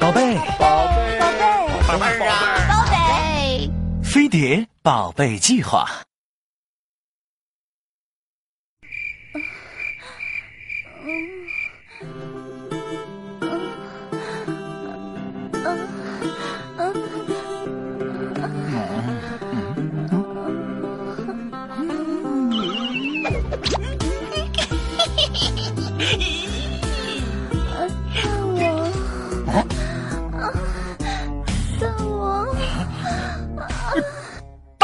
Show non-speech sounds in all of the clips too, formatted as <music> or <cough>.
宝贝，宝贝，宝贝，宝贝。啊，宝贝，飞碟宝贝计划。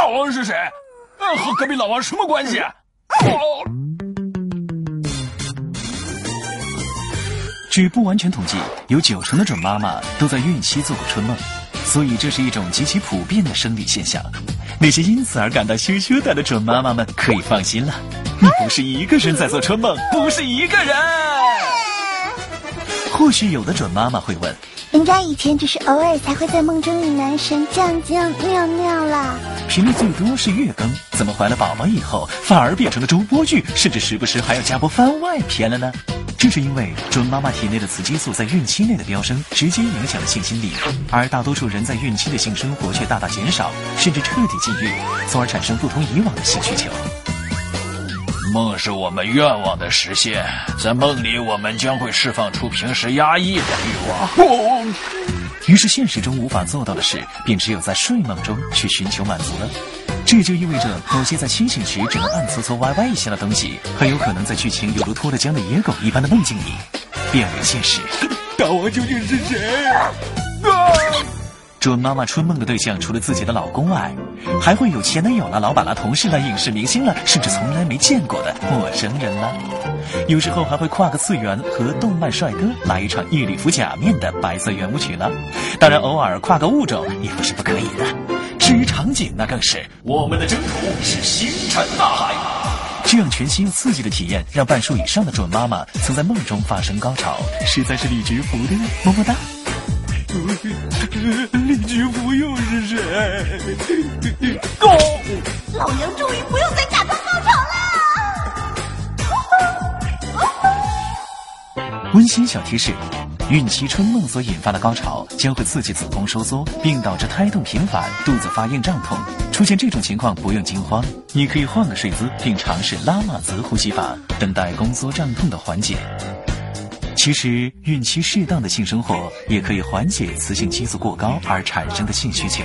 大王是谁？呃，和隔壁老王什么关系？哦，据不完全统计，有九成的准妈妈都在孕期做过春梦，所以这是一种极其普遍的生理现象。那些因此而感到羞羞的的准妈妈们可以放心了，你不是一个人在做春梦，不是一个人。或许有的准妈妈会问：人家以前只是偶尔才会在梦中与男神酱酱尿尿啦。频率最多是月更，怎么怀了宝宝以后反而变成了周播剧，甚至时不时还要加播番外篇了呢？这是因为准妈妈体内的雌激素在孕期内的飙升，直接影响了性心理，而大多数人在孕期的性生活却大大减少，甚至彻底禁欲，从而产生不同以往的性需求。梦是我们愿望的实现，在梦里我们将会释放出平时压抑的欲望。哦，于是现实中无法做到的事，便只有在睡梦中去寻求满足了。这就意味着，某些在清醒时只能暗搓搓歪歪一下的东西，很有可能在剧情犹如脱了缰的野狗一般的梦境里，变为现实。大王究竟是谁？啊！准妈妈春梦的对象除了自己的老公外，还会有前男友啦、老板啦、同事啦、影视明星啦，甚至从来没见过的陌生人啦。有时候还会跨个次元和动漫帅哥来一场一礼服假面的白色圆舞曲了。当然，偶尔跨个物种也不是不可以的。至于场景，那更是我们的征途是星辰大海。这样全新刺激的体验，让半数以上的准妈妈曾在梦中发生高潮，实在是李菊福的么么哒。李菊福又是谁？哦，老娘终于不用再假装高潮了。温馨小提示：孕期春梦所引发的高潮将会刺激子宫收缩，并导致胎动频繁、肚子发硬胀痛。出现这种情况不用惊慌，你可以换个睡姿，并尝试拉玛泽呼吸法，等待宫缩胀痛的缓解。其实，孕期适当的性生活也可以缓解雌性激素过高而产生的性需求。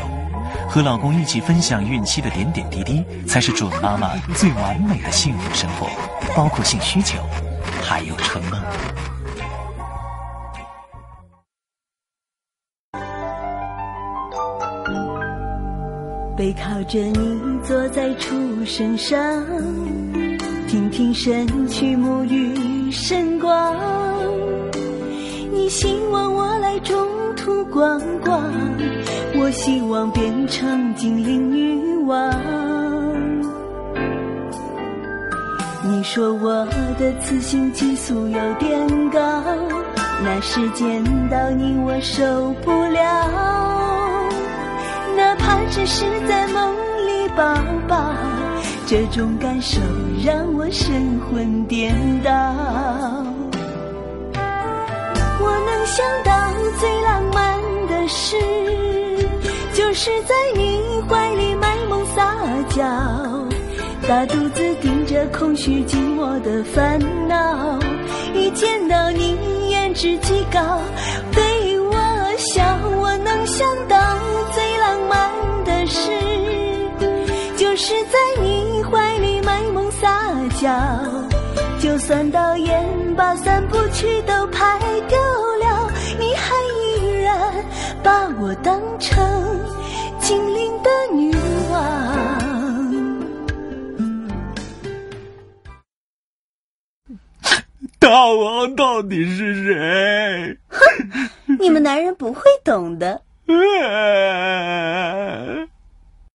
和老公一起分享孕期的点点滴滴，才是准妈妈最完美的幸福生活，包括性需求，还有春梦。背靠着你坐在畜生上，听听神曲沐浴神光。你希望我来中途逛逛，我希望变成精灵女王。你说我的雌性激素有点高，那时见到你我受不了。哪怕只是在梦里抱抱，这种感受让我神魂颠倒。我能想到最浪漫的事，就是在你怀里卖萌撒娇，大肚子顶着空虚寂寞的烦恼，一见到你颜值极高，对我笑。我能想到撒娇，就算导演把三部曲都拍丢了，你还依然把我当成精灵的女王。<laughs> 大王到底是谁？哼，<laughs> 你们男人不会懂的。呃 <laughs>